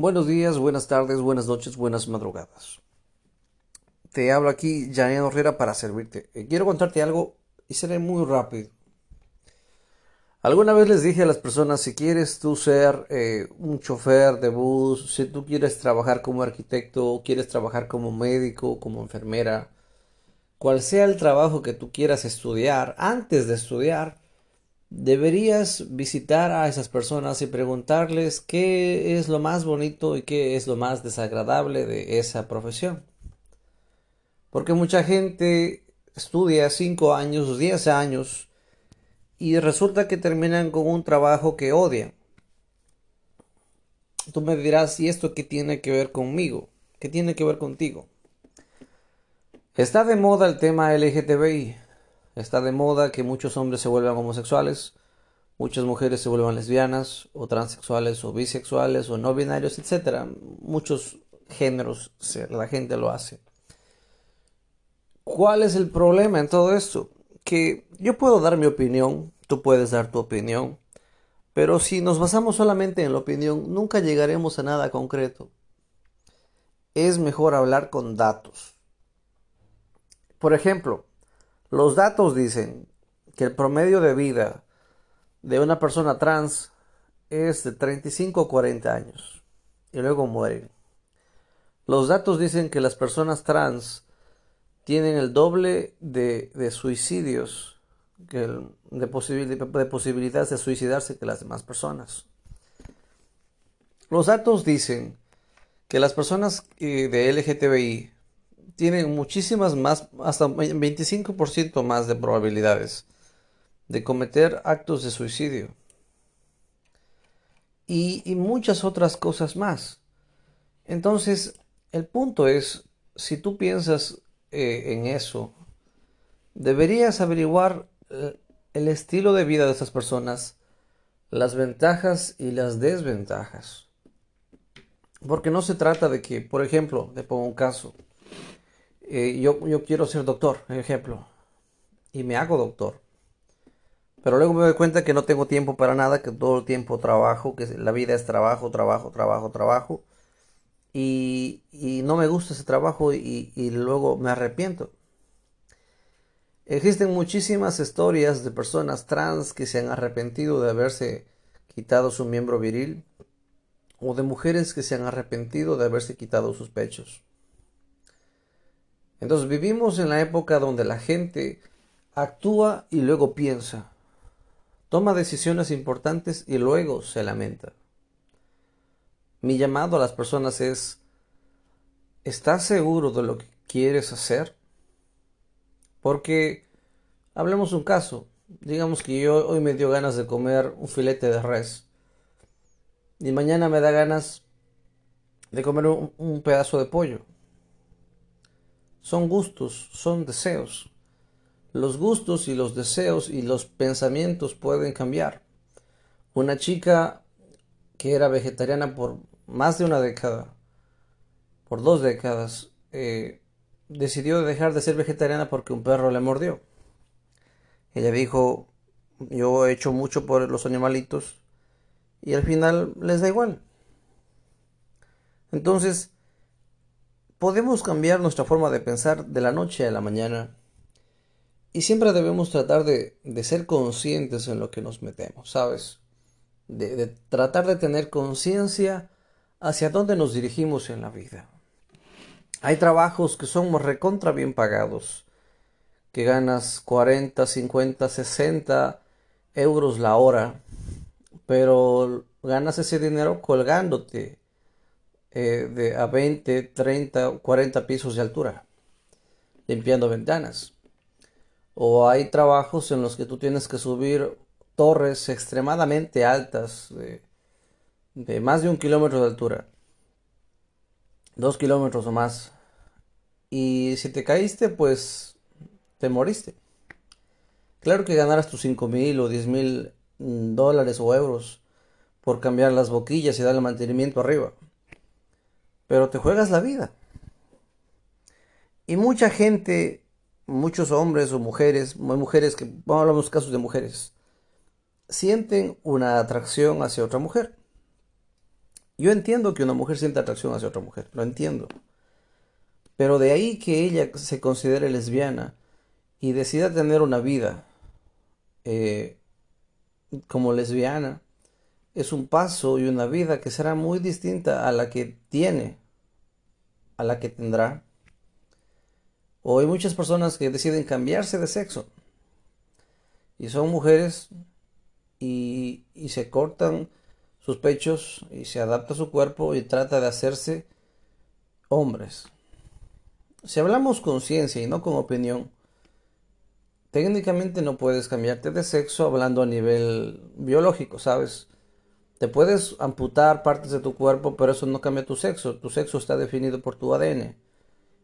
Buenos días, buenas tardes, buenas noches, buenas madrugadas. Te hablo aquí, Janine Herrera, para servirte. Eh, quiero contarte algo y seré muy rápido. Alguna vez les dije a las personas, si quieres tú ser eh, un chofer de bus, si tú quieres trabajar como arquitecto, quieres trabajar como médico, como enfermera, cual sea el trabajo que tú quieras estudiar, antes de estudiar, deberías visitar a esas personas y preguntarles qué es lo más bonito y qué es lo más desagradable de esa profesión. Porque mucha gente estudia 5 años, 10 años y resulta que terminan con un trabajo que odian. Tú me dirás, ¿y esto qué tiene que ver conmigo? ¿Qué tiene que ver contigo? Está de moda el tema LGTBI. Está de moda que muchos hombres se vuelvan homosexuales, muchas mujeres se vuelvan lesbianas, o transexuales, o bisexuales, o no binarios, etc. Muchos géneros la gente lo hace. ¿Cuál es el problema en todo esto? Que yo puedo dar mi opinión, tú puedes dar tu opinión, pero si nos basamos solamente en la opinión, nunca llegaremos a nada concreto. Es mejor hablar con datos. Por ejemplo, los datos dicen que el promedio de vida de una persona trans es de 35 a 40 años y luego mueren. Los datos dicen que las personas trans tienen el doble de, suicidios, que de, de posibilidades de suicidarse que las demás personas. Los datos dicen que las personas eh, de LGTBI tienen muchísimas más, hasta 25% más de probabilidades de cometer actos de suicidio. Y, muchas otras cosas más. Entonces, el punto es, si tú piensas eh, en eso, deberías averiguar eh, el estilo de vida de esas personas, las ventajas y las desventajas. Porque no se trata de que, por ejemplo, le pongo un caso, eh, yo, yo quiero ser doctor, ejemplo, y me hago doctor. Pero luego me doy cuenta que no tengo tiempo para nada, que todo el tiempo trabajo, que la vida es trabajo, trabajo, trabajo, trabajo. Y, y no me gusta ese trabajo y, y luego me arrepiento. Existen muchísimas historias de personas trans que se han arrepentido de haberse quitado su miembro viril o de mujeres que se han arrepentido de haberse quitado sus pechos. Entonces vivimos en la época donde la gente actúa y luego piensa, toma decisiones importantes y luego se lamenta. Mi llamado a las personas es, ¿estás seguro de lo que quieres hacer? Porque, hablemos un caso, digamos que yo hoy me dio ganas de comer un filete de res y mañana me da ganas de comer un, un pedazo de pollo son gustos, son deseos. Los gustos y los deseos y los pensamientos pueden cambiar. Una chica que era vegetariana por más de una década, por dos décadas, eh, decidió dejar de ser vegetariana porque un perro le mordió. Ella dijo, yo he hecho mucho por los animalitos y al final les da igual. Entonces, Podemos cambiar nuestra forma de pensar de la noche a la mañana y siempre debemos tratar de, ser conscientes en lo que nos metemos, ¿sabes? De, de tratar de tener conciencia hacia dónde nos dirigimos en la vida. Hay trabajos que son recontra bien pagados, que ganas 40, 50, 60 euros la hora, pero ganas ese dinero colgándote eh, de a 20, 30, 40 pisos de altura, limpiando ventanas. O hay trabajos en los que tú tienes que subir torres extremadamente altas de, de más de un kilómetro de altura, dos kilómetros o más. Y si te caíste, pues te moriste. Claro que ganarás tus 5 mil o 10 mil mm, dólares o euros por cambiar las boquillas y darle mantenimiento arriba pero te juegas la vida. Y mucha gente, muchos hombres o mujeres, mujeres que, vamos a hablar de casos de mujeres, sienten una atracción hacia otra mujer. Yo entiendo que una mujer sienta atracción hacia otra mujer, lo entiendo. Pero de ahí que ella se considere lesbiana y decida tener una vida eh, como lesbiana, es un paso y una vida que será muy distinta a la que tiene, a la que tendrá. O hay muchas personas que deciden cambiarse de sexo y son mujeres y, y se cortan sus pechos y se adapta a su cuerpo y trata de hacerse hombres. Si hablamos con ciencia y no con opinión, técnicamente no puedes cambiarte de sexo hablando a nivel biológico, ¿sabes? Te puedes amputar partes de tu cuerpo, pero eso no cambia tu sexo. Tu sexo está definido por tu ADN.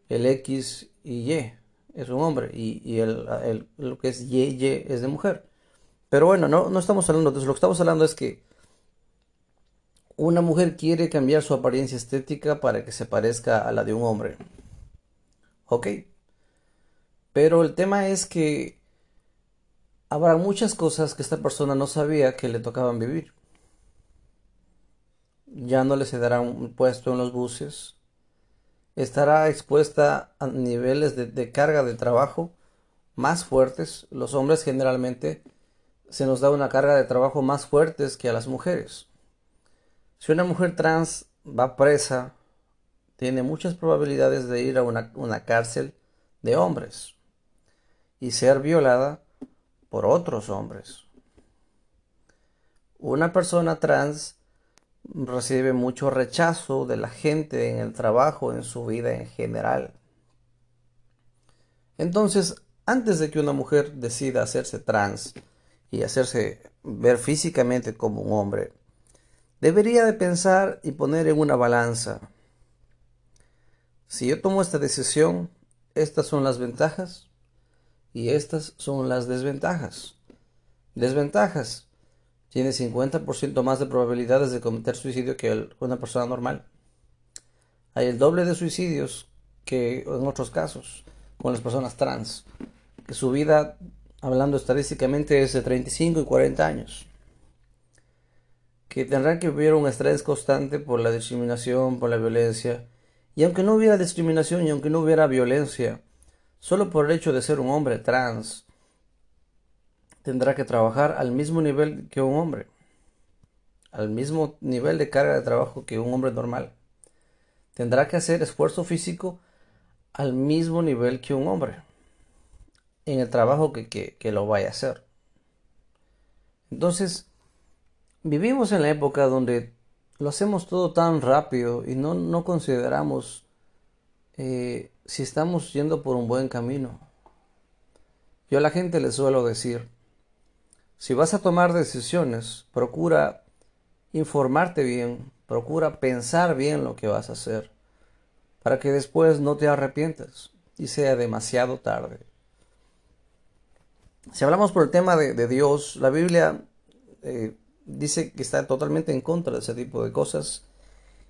El X y Y es un hombre y, el, lo que es Y, Y es de mujer. Pero bueno, no, no estamos hablando de eso. Lo que estamos hablando es que una mujer quiere cambiar su apariencia estética para que se parezca a la de un hombre. Ok. Pero el tema es que habrá muchas cosas que esta persona no sabía que le tocaban vivir. Ya no le se dará un puesto en los buses. Estará expuesta a niveles de, de carga de trabajo más fuertes. Los hombres generalmente se nos da una carga de trabajo más fuertes que a las mujeres. Si una mujer trans va presa, tiene muchas probabilidades de ir a una, cárcel de hombres y ser violada por otros hombres. Una persona trans recibe mucho rechazo de la gente en el trabajo, en su vida en general. Entonces, antes de que una mujer decida hacerse trans y hacerse ver físicamente como un hombre, debería de pensar y poner en una balanza. Si yo tomo esta decisión, estas son las ventajas y estas son las desventajas. Desventajas. Tiene 50% más de probabilidades de cometer suicidio que una persona normal. Hay el doble de suicidios que en otros casos con las personas trans, que su vida, hablando estadísticamente, es de 35 y 40 años que tendrán que vivir un estrés constante por la discriminación, por la violencia. Y aunque no hubiera discriminación y aunque no hubiera violencia, solo por el hecho de ser un hombre trans, tendrá que trabajar al mismo nivel que un hombre, al mismo nivel de carga de trabajo que un hombre normal. Tendrá que hacer esfuerzo físico al mismo nivel que un hombre en el trabajo que, que lo vaya a hacer. Entonces, Vivimos en la época donde lo hacemos todo tan rápido y no, no consideramos eh, si estamos yendo por un buen camino. Yo a la gente le suelo decir, si vas a tomar decisiones, procura informarte bien, procura pensar bien lo que vas a hacer, para que después no te arrepientas y sea demasiado tarde. Si hablamos por el tema de, Dios, la Biblia eh, dice que está totalmente en contra de ese tipo de cosas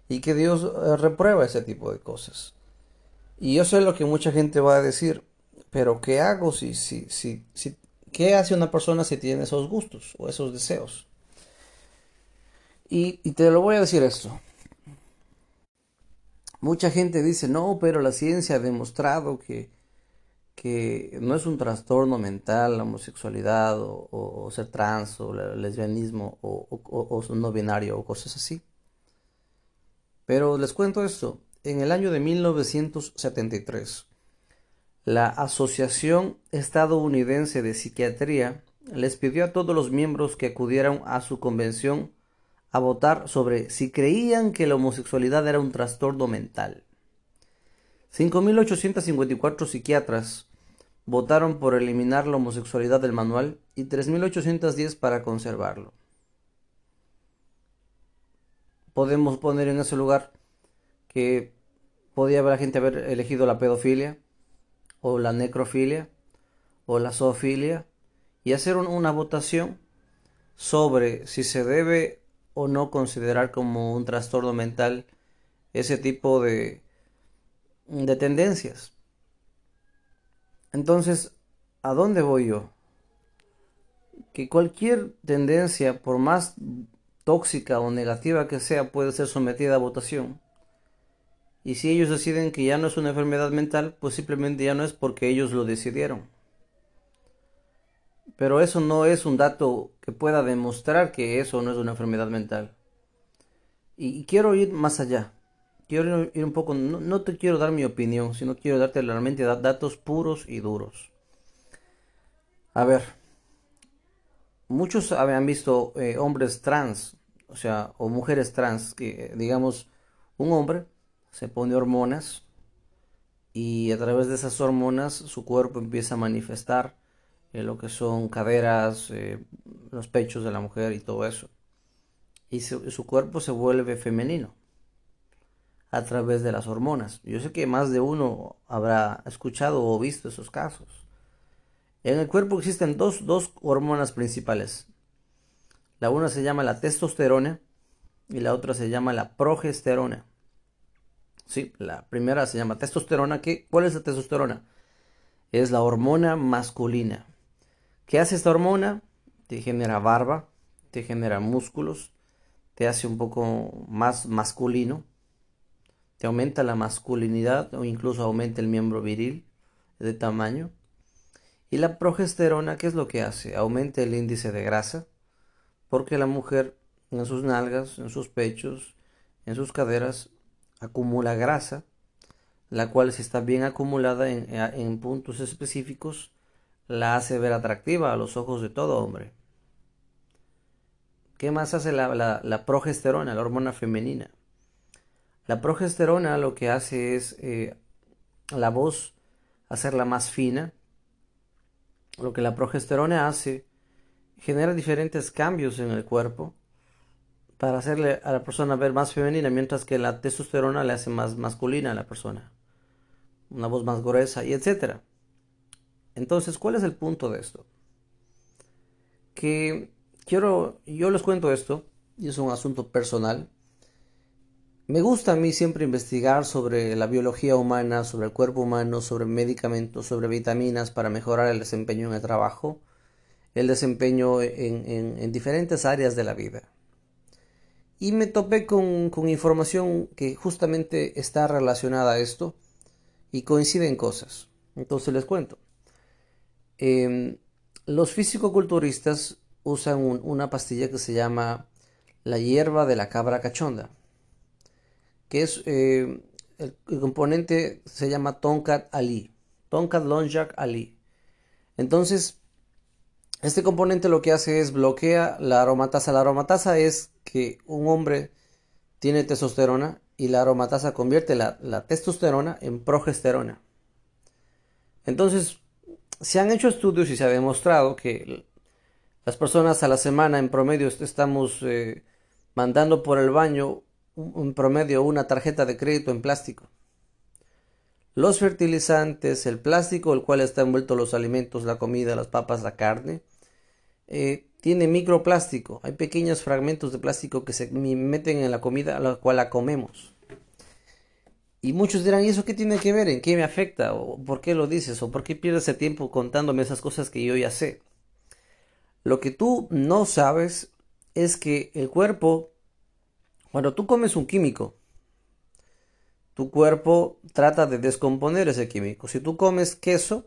y que Dios eh, reprueba ese tipo de cosas. Y yo sé lo que mucha gente va a decir, pero ¿qué hago si, si, si, si, qué hace una persona si tiene esos gustos o esos deseos? Y, te lo voy a decir esto. Mucha gente dice, no, pero la ciencia ha demostrado que que no es un trastorno mental la homosexualidad o, ser trans o el lesbianismo o, o, no binario o cosas así. Pero les cuento esto, en el año de 1973, la Asociación Estadounidense de Psiquiatría les pidió a todos los miembros que acudieran a su convención a votar sobre si creían que la homosexualidad era un trastorno mental. 5.854 psiquiatras votaron por eliminar la homosexualidad del manual y 3.810 para conservarlo. Podemos poner en ese lugar que podía haber gente haber elegido la pedofilia o la necrofilia o la zoofilia y hacer una votación sobre si se debe o no considerar como un trastorno mental ese tipo de de tendencias. Entonces, ¿a dónde voy yo? Que cualquier tendencia, por más tóxica o negativa que sea puede ser sometida a votación. Y si ellos deciden que ya no es una enfermedad mental, pues simplemente ya no es porque ellos lo decidieron. Pero eso no es un dato que pueda demostrar que eso no es una enfermedad mental. Y, quiero ir más allá. Quiero ir un poco, no, te quiero dar mi opinión, sino quiero darte realmente datos puros y duros. A ver, muchos habían visto eh, hombres trans, o sea, o mujeres trans, que digamos, un hombre se pone hormonas y a través de esas hormonas su cuerpo empieza a manifestar eh, lo que son caderas, eh, los pechos de la mujer y todo eso. Y su, cuerpo se vuelve femenino a través de las hormonas. Yo sé que más de uno habrá escuchado o visto esos casos. En el cuerpo existen dos, dos hormonas principales. La una se llama la testosterona y la otra se llama la progesterona. Sí, la primera se llama testosterona. ¿Qué? ¿Cuál es la testosterona? Es la hormona masculina. ¿Qué hace esta hormona? Te genera barba, te genera músculos, te hace un poco más masculino, te aumenta la masculinidad o incluso aumenta el miembro viril de tamaño. Y la progesterona, ¿qué es lo que hace? Aumenta el índice de grasa, porque la mujer en sus nalgas, en sus pechos, en sus caderas, acumula grasa, la cual si está bien acumulada en, en puntos específicos, la hace ver atractiva a los ojos de todo hombre. ¿Qué más hace la, progesterona, la hormona femenina? La progesterona lo que hace es eh, la voz hacerla más fina. Lo que la progesterona hace genera diferentes cambios en el cuerpo para hacerle a la persona ver más femenina, mientras que la testosterona le hace más masculina a la persona. Una voz más gruesa y etcétera. Entonces, ¿cuál es el punto de esto? Que quiero, yo les cuento esto, y es un asunto personal. Me gusta a mí siempre investigar sobre la biología humana, sobre el cuerpo humano, sobre medicamentos, sobre vitaminas para mejorar el desempeño en el trabajo, el desempeño en, diferentes áreas de la vida. Y me topé con, con información que justamente está relacionada a esto y coinciden cosas. Entonces les cuento. Em, los físico-culturistas usan una pastilla que se llama la hierba de la cabra cachonda, que es eh, el, componente se llama Tonkat Ali, Tonkat Lonjak Ali. Entonces, este componente lo que hace es bloquea la aromatasa. La aromatasa es que un hombre tiene testosterona y la aromatasa convierte la, testosterona en progesterona. Entonces, se han hecho estudios y se ha demostrado que las personas a la semana en promedio estamos eh, mandando por el baño un, promedio una tarjeta de crédito en plástico. Los fertilizantes, el plástico, el cual está envuelto los alimentos, la comida, las papas, la carne, eh, tiene microplástico. Hay pequeños fragmentos de plástico que se meten en la comida a la cual la comemos. Y muchos dirán, ¿y eso qué tiene que ver? ¿En qué me afecta? ¿O por qué lo dices? ¿O por qué pierdes el tiempo contándome esas cosas que yo ya sé? Lo que tú no sabes es que el cuerpo, cuando tú comes un químico, tu cuerpo trata de descomponer ese químico. Si tú comes queso,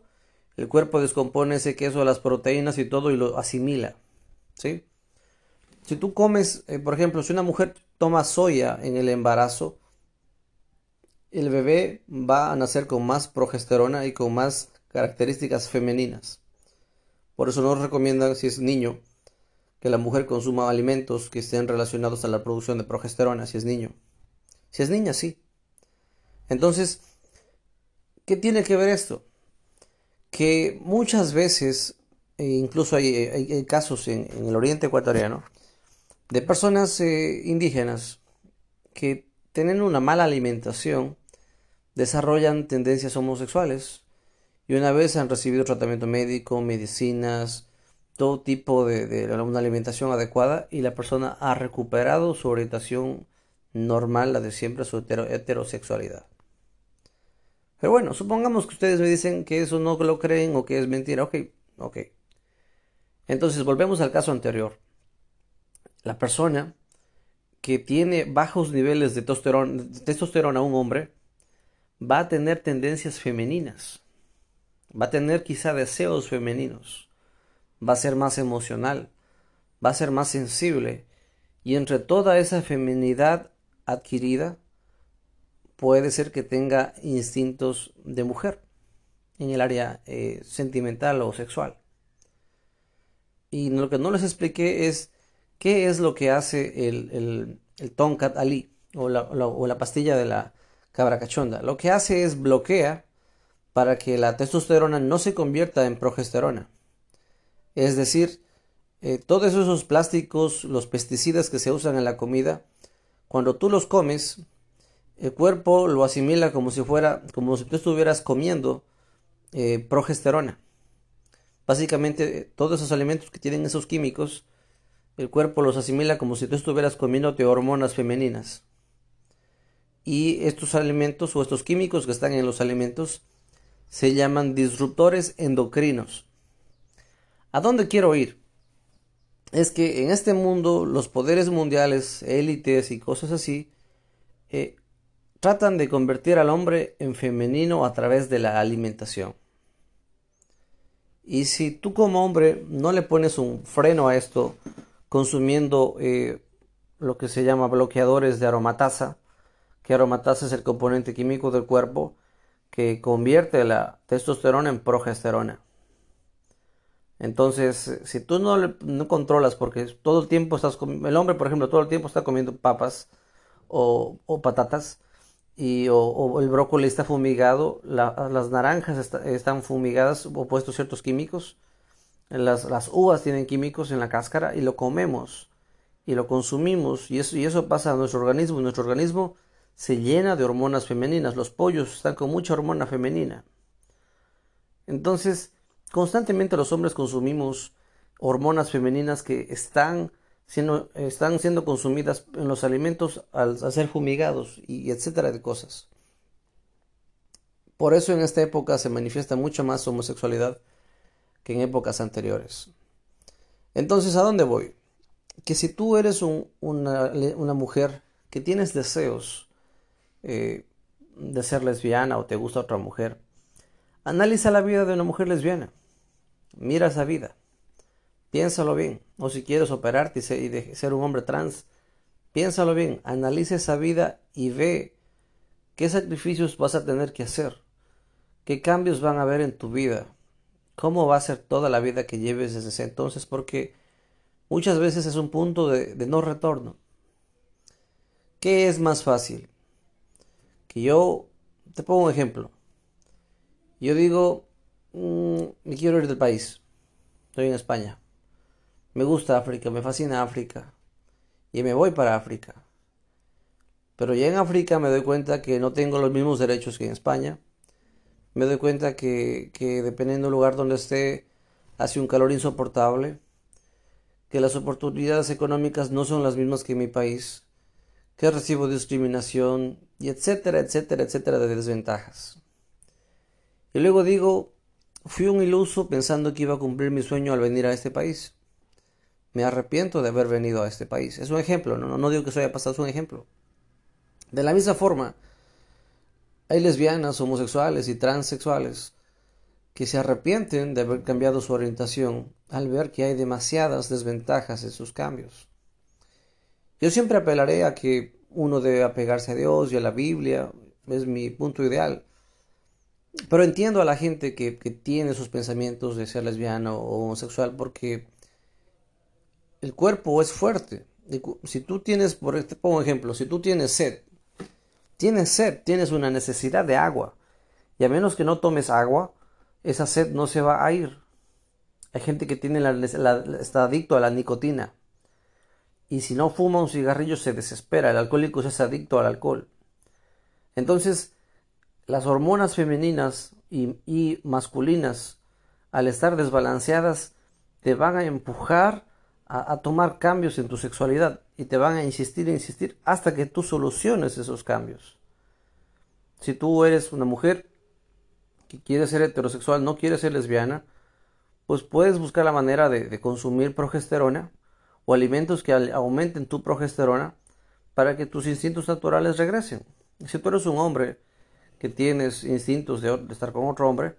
el cuerpo descompone ese queso, las proteínas y todo y lo asimila. ¿Sí? Si tú comes, eh, por ejemplo, si una mujer toma soya en el embarazo, el bebé va a nacer con más progesterona y con más características femeninas. Por eso no recomiendan, si es niño, que la mujer consuma alimentos que estén relacionados a la producción de progesterona, si es niño. Si es niña, sí. Entonces, ¿qué tiene que ver esto? Que muchas veces, e incluso hay, casos en, el oriente ecuatoriano, de personas eh, indígenas que tienen una mala alimentación, desarrollan tendencias homosexuales y una vez han recibido tratamiento médico, medicinas, todo tipo de, una alimentación adecuada y la persona ha recuperado su orientación normal, la de siempre, su heterosexualidad. Pero bueno, supongamos que ustedes me dicen que eso no lo creen o que es mentira. Ok, ok. Entonces volvemos al caso anterior. La persona que tiene bajos niveles de testosterona, testosterona un hombre va a tener tendencias femeninas, va a tener quizá deseos femeninos, va a ser más emocional, va a ser más sensible y entre toda esa feminidad adquirida puede ser que tenga instintos de mujer en el área eh, sentimental o sexual. Y lo que no les expliqué es qué es lo que hace el, el, Tonkat Ali o la, o la pastilla de la cabra cachonda. Lo que hace es bloquea para que la testosterona no se convierta en progesterona. Es decir, eh, todos esos plásticos, los pesticidas que se usan en la comida, cuando tú los comes, el cuerpo lo asimila como si fuera, como si tú estuvieras comiendo eh, progesterona. Básicamente, todos esos alimentos que tienen esos químicos, el cuerpo los asimila como si tú estuvieras comiéndote hormonas femeninas. Y estos alimentos o estos químicos que están en los alimentos se llaman disruptores endocrinos. ¿A dónde quiero ir? Es que en este mundo los poderes mundiales, élites y cosas así, eh, tratan de convertir al hombre en femenino a través de la alimentación. Y si tú como hombre no le pones un freno a esto, consumiendo eh, lo que se llama bloqueadores de aromatasa, que aromatasa es el componente químico del cuerpo que convierte la testosterona en progesterona. Entonces, si tú no, no controlas, porque todo el tiempo estás el hombre, por ejemplo, todo el tiempo está comiendo papas o, patatas, y, o, el brócoli está fumigado, las naranjas están fumigadas o puestos ciertos químicos, las, las, uvas tienen químicos en la cáscara y lo comemos y lo consumimos y eso, y eso pasa a nuestro organismo. Nuestro organismo se llena de hormonas femeninas, los pollos están con mucha hormona femenina. Entonces, constantemente los hombres consumimos hormonas femeninas que están siendo, están siendo consumidas en los alimentos al, ser fumigados y etcétera de cosas. Por eso en esta época se manifiesta mucho más homosexualidad que en épocas anteriores. Entonces, ¿a dónde voy? Que si tú eres una, mujer que tienes deseos eh, de ser lesbiana o te gusta otra mujer, analiza la vida de una mujer lesbiana. Mira esa vida. Piénsalo bien. O si quieres operarte y ser, un hombre trans, piénsalo bien. Analiza esa vida y ve qué sacrificios vas a tener que hacer. ¿Qué cambios van a haber en tu vida? ¿Cómo va a ser toda la vida que lleves desde ese entonces? Porque muchas veces es un punto de, no retorno. ¿Qué es más fácil? Que yo te pongo un ejemplo. Yo digo, mm, me quiero ir del país. Estoy en España. Me gusta África, me fascina África. Y me voy para África. Pero ya en África me doy cuenta que no tengo los mismos derechos que en España. Me doy cuenta que, que dependiendo del lugar donde esté, hace un calor insoportable. Que las oportunidades económicas no son las mismas que en mi país. Que recibo discriminación y etcétera, etcétera, etcétera de desventajas. Y luego digo, fui un iluso pensando que iba a cumplir mi sueño al venir a este país me arrepiento de haber venido a este país. Es un ejemplo, no, no digo que eso haya pasado, es un ejemplo. De la misma forma, hay lesbianas, homosexuales y transexuales que se arrepienten de haber cambiado su orientación al ver que hay demasiadas desventajas en sus cambios. Yo siempre apelaré a que uno debe apegarse a Dios y a la Biblia, es mi punto ideal. Pero entiendo a la gente que, que tiene sus pensamientos de ser lesbiano o homosexual porque el cuerpo es fuerte. Si tú tienes, por este pongo ejemplo, si tú tienes sed, tienes sed, tienes una necesidad de agua, y a menos que no tomes agua, esa sed no se va a ir. Hay gente que tiene la, está adicto a la nicotina. Y si no fuma un cigarrillo se desespera. El alcohólico es adicto al alcohol. Entonces, las hormonas femeninas y masculinas, al estar desbalanceadas, te van a empujar a, tomar cambios en tu sexualidad y te van a insistir e insistir hasta que tú soluciones esos cambios. Si tú eres una mujer que quiere ser heterosexual, no quiere ser lesbiana, pues puedes buscar la manera de, consumir progesterona o alimentos que aumenten tu progesterona para que tus instintos naturales regresen. Si tú eres un hombre que tienes instintos de, estar con otro hombre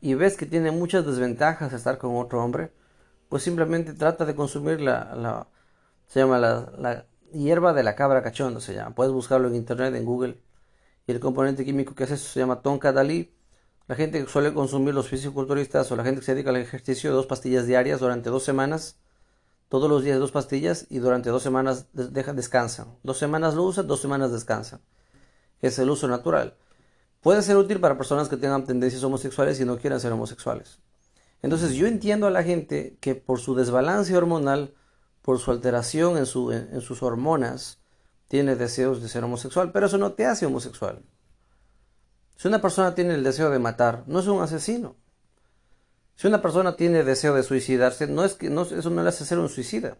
y ves que tiene muchas desventajas estar con otro hombre, pues simplemente trata de consumir la, se llama la, hierba de la cabra cachonda, se llama. Puedes buscarlo en internet, en Google. Y el componente químico que hace eso se llama tonka dalí. La gente que suele consumir los fisiculturistas o la gente que se dedica al ejercicio, dos pastillas diarias durante dos semanas, todos los días dos pastillas y durante dos semanas dejan, descansan. Dos semanas lo usan, dos semanas descansan. Es el uso natural. Puede ser útil para personas que tengan tendencias homosexuales y no quieran ser homosexuales. Entonces yo entiendo a la gente que por su desbalance hormonal, por su alteración en, su, en, sus hormonas, tiene deseos de ser homosexual, pero eso no te hace homosexual. Si una persona tiene el deseo de matar, no es un asesino. Si una persona tiene deseo de suicidarse, no es que eso no le hace ser un suicida.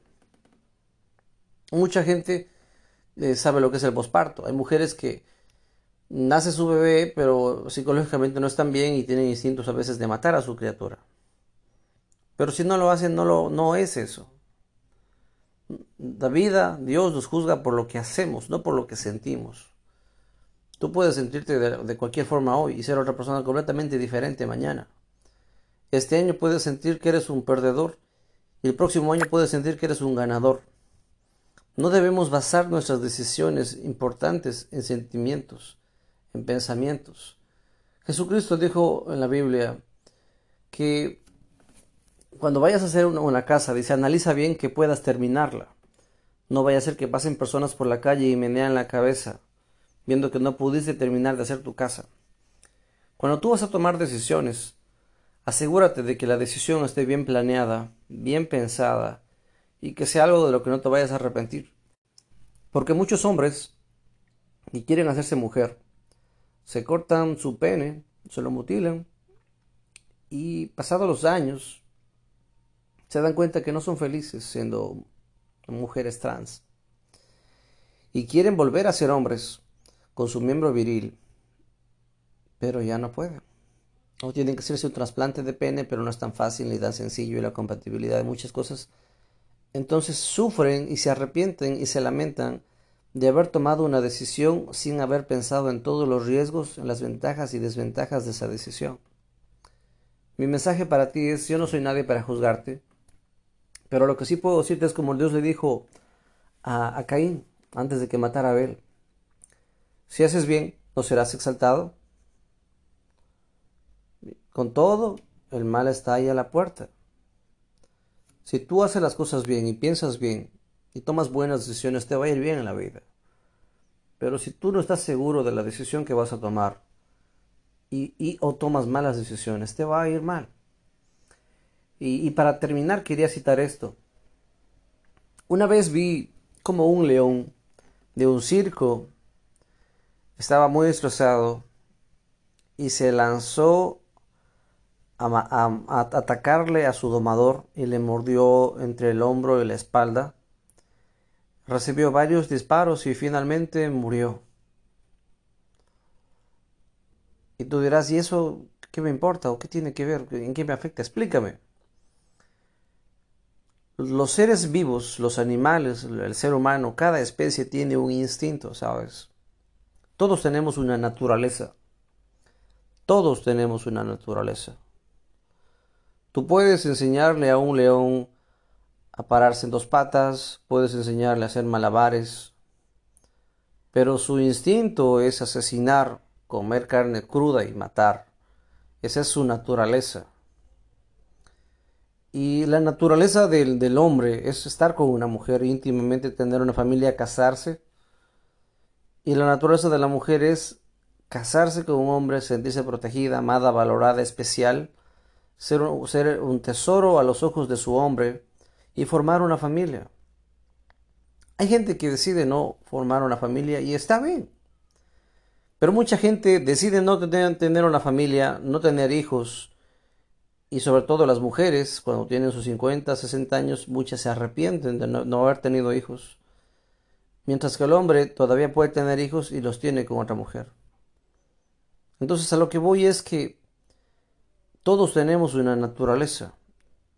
Mucha gente eh, sabe lo que es el posparto. Hay mujeres que nace su bebé, pero psicológicamente no están bien y tienen instintos a veces de matar a su criatura. Pero si no lo hacen, no, lo, no es eso. La vida, Dios nos juzga por lo que hacemos, no por lo que sentimos. Tú puedes sentirte de cualquier forma hoy y ser otra persona completamente diferente mañana. Este año puedes sentir que eres un perdedor y el próximo año puedes sentir que eres un ganador. No debemos basar nuestras decisiones importantes en sentimientos, en pensamientos. Jesucristo dijo en la Biblia que cuando vayas a hacer una, casa, dice, analiza bien que puedas terminarla. No vaya a ser que pasen personas por la calle y menean la cabeza, viendo que no pudiste terminar de hacer tu casa. Cuando tú vas a tomar decisiones, Asegúrate de que la decisión esté bien planeada, bien pensada y que sea algo de lo que no te vayas a arrepentir. Porque muchos hombres que quieren hacerse mujer se cortan su pene, se lo mutilan y pasados los años se dan cuenta que no son felices siendo mujeres trans y quieren volver a ser hombres con su miembro viril, pero ya no pueden o tienen que hacerse un trasplante de pene, pero no es tan fácil ni tan sencillo y la compatibilidad de muchas cosas. Entonces sufren y se arrepienten y se lamentan de haber tomado una decisión sin haber pensado en todos los riesgos, en las ventajas y desventajas de esa decisión. Mi mensaje para ti es, yo no soy nadie para juzgarte, pero lo que sí puedo decirte es como Dios le dijo a, Caín antes de que matara a Abel. Si haces bien, no serás exaltado, con todo, el mal está ahí a la puerta. Si tú haces las cosas bien y piensas bien y tomas buenas decisiones, te va a ir bien en la vida. Pero si tú no estás seguro de la decisión que vas a tomar y, o tomas malas decisiones, te va a ir mal. Y, para terminar, quería citar esto. Una vez vi como un león de un circo estaba muy destrozado y se lanzó a, atacarle a su domador y le mordió entre el hombro y la espalda. Recibió varios disparos y finalmente murió. Y tú dirás, ¿y eso qué me importa o qué tiene que ver? ¿En qué me afecta? Explícame. Los seres vivos, los animales, el ser humano, cada especie tiene un instinto, ¿sabes? Todos tenemos una naturaleza. Todos tenemos una naturaleza. Tú puedes enseñarle a un león a pararse en dos patas, puedes enseñarle a hacer malabares, pero su instinto es asesinar, comer carne cruda y matar. Esa es su naturaleza. Y la naturaleza del, del, hombre es estar con una mujer íntimamente, tener una familia, casarse. Y la naturaleza de la mujer es casarse con un hombre, sentirse protegida, amada, valorada, especial ser, un tesoro a los ojos de su hombre y formar una familia. Hay gente que decide no formar una familia y está bien. Pero mucha gente decide no tener, una familia, no tener hijos. Y sobre todo las mujeres, cuando tienen sus 50, 60 años, muchas se arrepienten de no haber tenido hijos. Mientras que el hombre todavía puede tener hijos y los tiene con otra mujer. Entonces a lo que voy es que todos tenemos una naturaleza.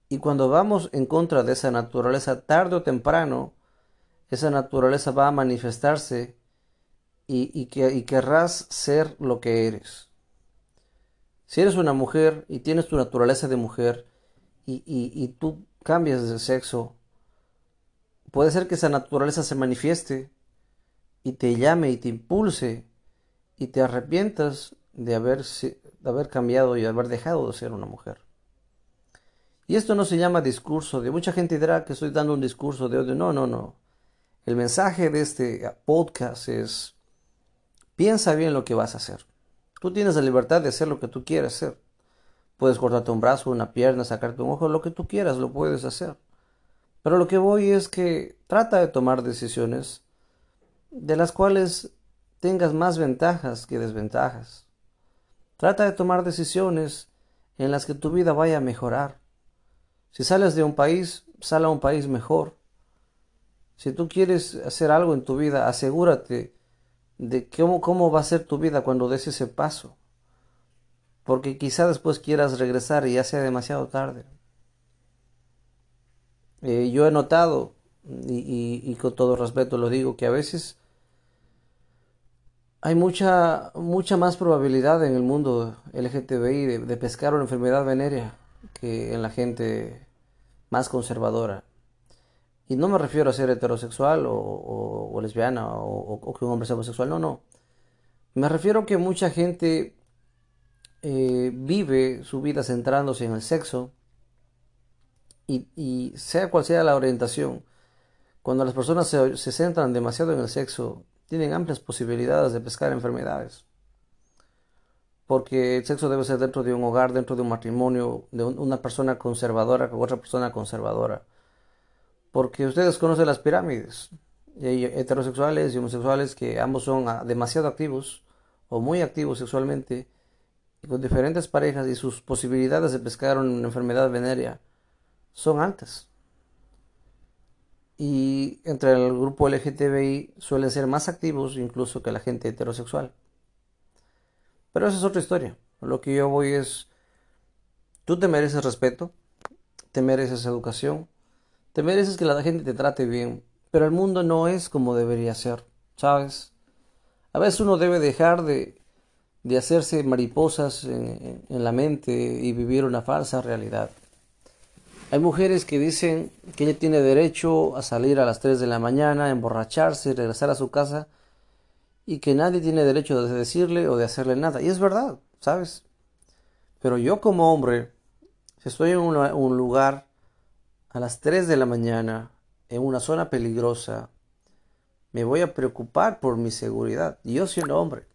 Y cuando vamos en contra de esa naturaleza, tarde o temprano, esa naturaleza va a manifestarse y, que, y querrás ser lo que eres. Si eres una mujer y tienes tu naturaleza de mujer y, y, tú cambias de sexo, puede ser que esa naturaleza se manifieste y te llame y te impulse y te arrepientas de haber, de haber cambiado y de haber dejado de ser una mujer. Y esto no se llama discurso de mucha gente dirá que estoy dando un discurso de odio. No, no, no. El mensaje de este podcast es piensa bien lo que vas a hacer. Tú tienes la libertad de hacer lo que tú quieras hacer. Puedes cortarte un brazo, una pierna, sacarte un ojo, lo que tú quieras, lo puedes hacer. Pero lo que voy es que trata de tomar decisiones de las cuales tengas más ventajas que desventajas. Trata de tomar decisiones en las que tu vida vaya a mejorar. Si sales de un país, sal a un país mejor. Si tú quieres hacer algo en tu vida, asegúrate de cómo, cómo va a ser tu vida cuando des ese paso. Porque quizá después quieras regresar y ya sea demasiado tarde. Eh, yo he notado, y, con todo respeto lo digo, que a veces hay mucha, mucha más probabilidad en el mundo LGTBI de, de pescar una enfermedad venérea que en la gente más conservadora. Y no me refiero a ser heterosexual o, lesbiana o, que un hombre sea homosexual, no, no. Me refiero a que mucha gente eh, vive su vida centrándose en el sexo y, sea cual sea la orientación, cuando las personas se, se centran demasiado en el sexo, tienen amplias posibilidades de pescar enfermedades porque el sexo debe ser dentro de un hogar, dentro de un matrimonio, de una persona conservadora con otra persona conservadora. Porque ustedes conocen las pirámides. hay heterosexuales y homosexuales que ambos son ah, demasiado activos o muy activos sexualmente con diferentes parejas y sus posibilidades de pescar una enfermedad venérea son altas. Y entre el grupo LGTBI suelen ser más activos incluso que la gente heterosexual. Pero esa es otra historia. Lo que yo voy es, tú te mereces respeto, te mereces educación, te mereces que la gente te trate bien, pero el mundo no es como debería ser, ¿sabes? A veces uno debe dejar de, de hacerse mariposas en, la mente y vivir una falsa realidad. Hay mujeres que dicen que ella tiene derecho a salir a las 3 de la mañana, emborracharse y regresar a su casa y que nadie tiene derecho de decirle o de hacerle nada. Y es verdad, ¿sabes? Pero yo como hombre, si estoy en un lugar a las 3 de la mañana, en una zona peligrosa, me voy a preocupar por mi seguridad. Yo siendo hombre.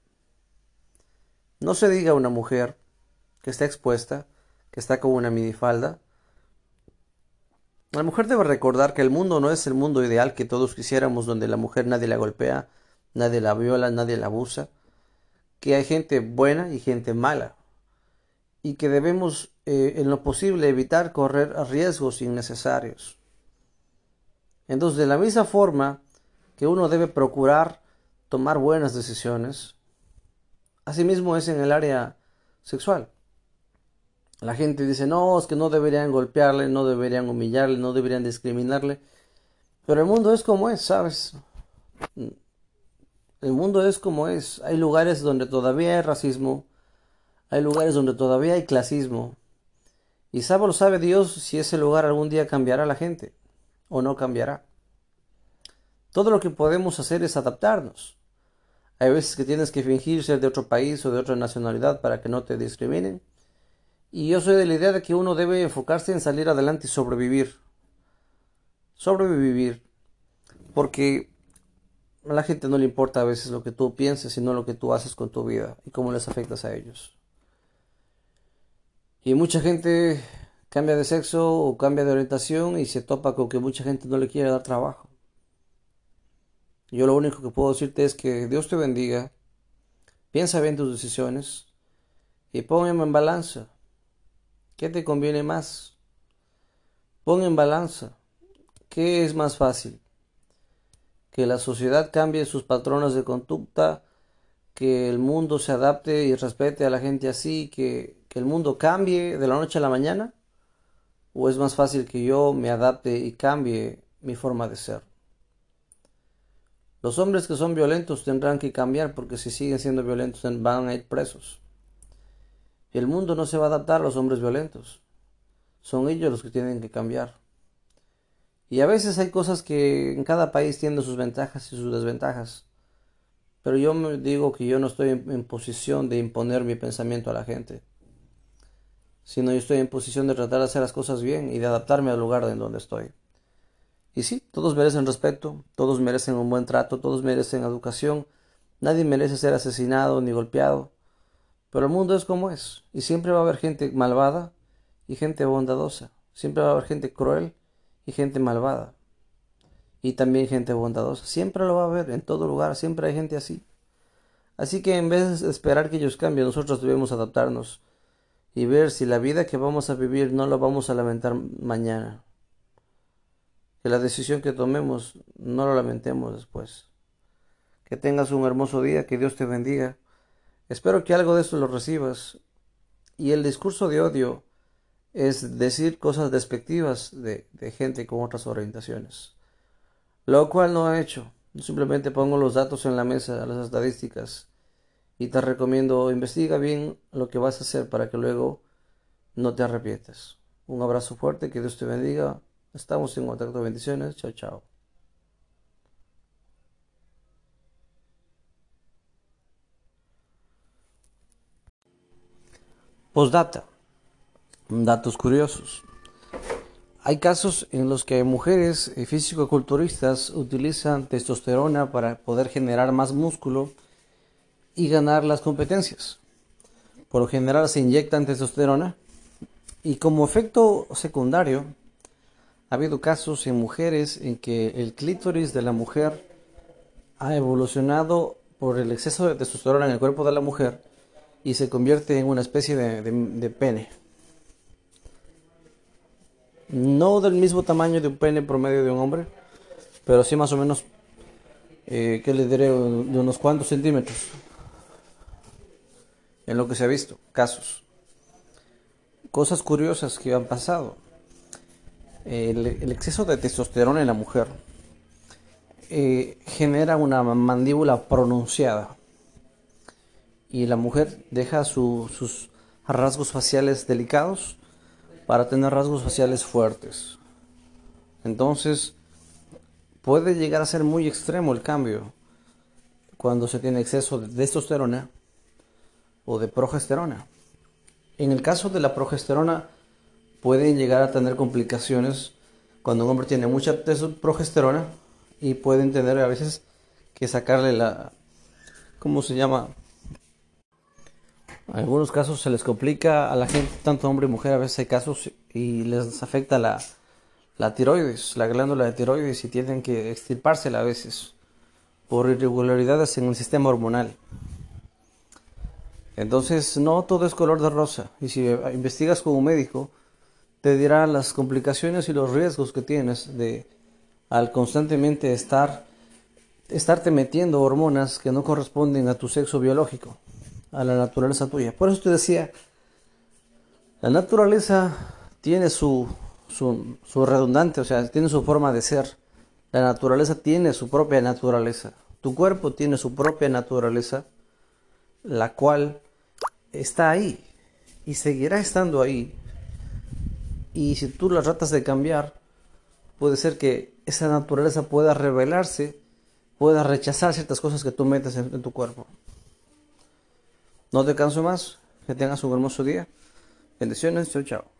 No se diga a una mujer que está expuesta, que está con una minifalda. La mujer debe recordar que el mundo no es el mundo ideal que todos quisiéramos, donde la mujer nadie la golpea, nadie la viola, nadie la abusa, que hay gente buena y gente mala, y que debemos eh, en lo posible evitar correr riesgos innecesarios. Entonces, de la misma forma que uno debe procurar tomar buenas decisiones, asimismo es en el área sexual. La gente dice, no, es que no deberían golpearle, no deberían humillarle, no deberían discriminarle. Pero el mundo es como es, ¿sabes? El mundo es como es. Hay lugares donde todavía hay racismo. Hay lugares donde todavía hay clasismo. Y sabe lo sabe Dios si ese lugar algún día cambiará la gente o no cambiará. Todo lo que podemos hacer es adaptarnos. Hay veces que tienes que fingir ser de otro país o de otra nacionalidad para que no te discriminen. Y yo soy de la idea de que uno debe enfocarse en salir adelante y sobrevivir. Sobrevivir. Porque a la gente no le importa a veces lo que tú pienses, sino lo que tú haces con tu vida y cómo les afectas a ellos. Y mucha gente cambia de sexo o cambia de orientación y se topa con que mucha gente no le quiere dar trabajo. Yo lo único que puedo decirte es que Dios te bendiga, piensa bien tus decisiones y pon en balanza. ¿Qué te conviene más? Pon en balanza. ¿Qué es más fácil? que la sociedad cambie sus patrones de conducta, que el mundo se adapte y respete a la gente así, que, el mundo cambie de la noche a la mañana? ¿O es más fácil que yo me adapte y cambie mi forma de ser? Los hombres que son violentos tendrán que cambiar porque si siguen siendo violentos van a ir presos. El mundo no se va a adaptar a los hombres violentos. Son ellos los que tienen que cambiar. Y a veces hay cosas que en cada país tienen sus ventajas y sus desventajas. Pero yo me digo que yo no estoy en, posición de imponer mi pensamiento a la gente, sino yo estoy en posición de tratar de hacer las cosas bien y de adaptarme al lugar en donde estoy. Y sí, todos merecen respeto, todos merecen un buen trato, todos merecen educación, nadie merece ser asesinado ni golpeado, pero el mundo es como es, y siempre va a haber gente malvada y gente bondadosa, siempre va a haber gente cruel y gente malvada y también gente bondadosa. Siempre lo va a haber, en todo lugar, siempre hay gente así. Así que en vez de esperar que ellos cambien, nosotros debemos adaptarnos y ver si la vida que vamos a vivir no la vamos a lamentar mañana. Que la decisión que tomemos no la lamentemos después. Que tengas un hermoso día, que Dios te bendiga. Espero que algo de esto lo recibas. Y el discurso de odio es decir cosas despectivas de, de gente con otras orientaciones lo cual no he hecho. Simplemente pongo los datos en la mesa, las estadísticas, y te recomiendo investiga bien lo que vas a hacer para que luego no te arrepientes. Un abrazo fuerte, que Dios te bendiga. Estamos en contacto. Bendiciones. Chao, chao. Postdata. Datos curiosos. Hay casos en los que mujeres eh, físico-culturistas utilizan testosterona para poder generar más músculo y ganar las competencias. Por lo general se inyectan testosterona y como efecto secundario ha habido casos en mujeres en que el clítoris de la mujer ha evolucionado por el exceso de testosterona en el cuerpo de la mujer y se convierte en una especie de, pene no del mismo tamaño de un pene promedio de un hombre, pero sí más o menos, eh, que le diré, de unos cuantos centímetros. En lo que se ha visto, casos. Cosas curiosas que han pasado. El, exceso de testosterona en la mujer eh, genera una mandíbula pronunciada y la mujer deja sus rasgos faciales delicados para tener rasgos faciales fuertes. Entonces, puede llegar a ser muy extremo el cambio cuando se tiene exceso de testosterona o de progesterona. En el caso de la progesterona, pueden llegar a tener complicaciones cuando un hombre tiene mucha progesterona y pueden tener a veces que sacarle la, ¿cómo se llama? En algunos casos se les complica a la gente, tanto hombre y mujer, a veces hay casos y les afecta la, la tiroides, la glándula de tiroides y tienen que extirpársela a veces por irregularidades en el sistema hormonal. Entonces, no todo es color de rosa. Y si investigas como médico, te dirá las complicaciones y los riesgos que tienes de al constantemente estar estarte metiendo hormonas que no corresponden a tu sexo biológico a la naturaleza tuya. Por eso te decía, la naturaleza tiene su, su, su redundante, o sea, tiene su forma de ser. La naturaleza tiene su propia naturaleza. Tu cuerpo tiene su propia naturaleza, la cual está ahí y seguirá estando ahí. Y si tú la tratas de cambiar, puede ser que esa naturaleza pueda revelarse, pueda rechazar ciertas cosas que tú metes en tu cuerpo. No te canso más. Que tengas un hermoso día. Bendiciones. Chao, chao.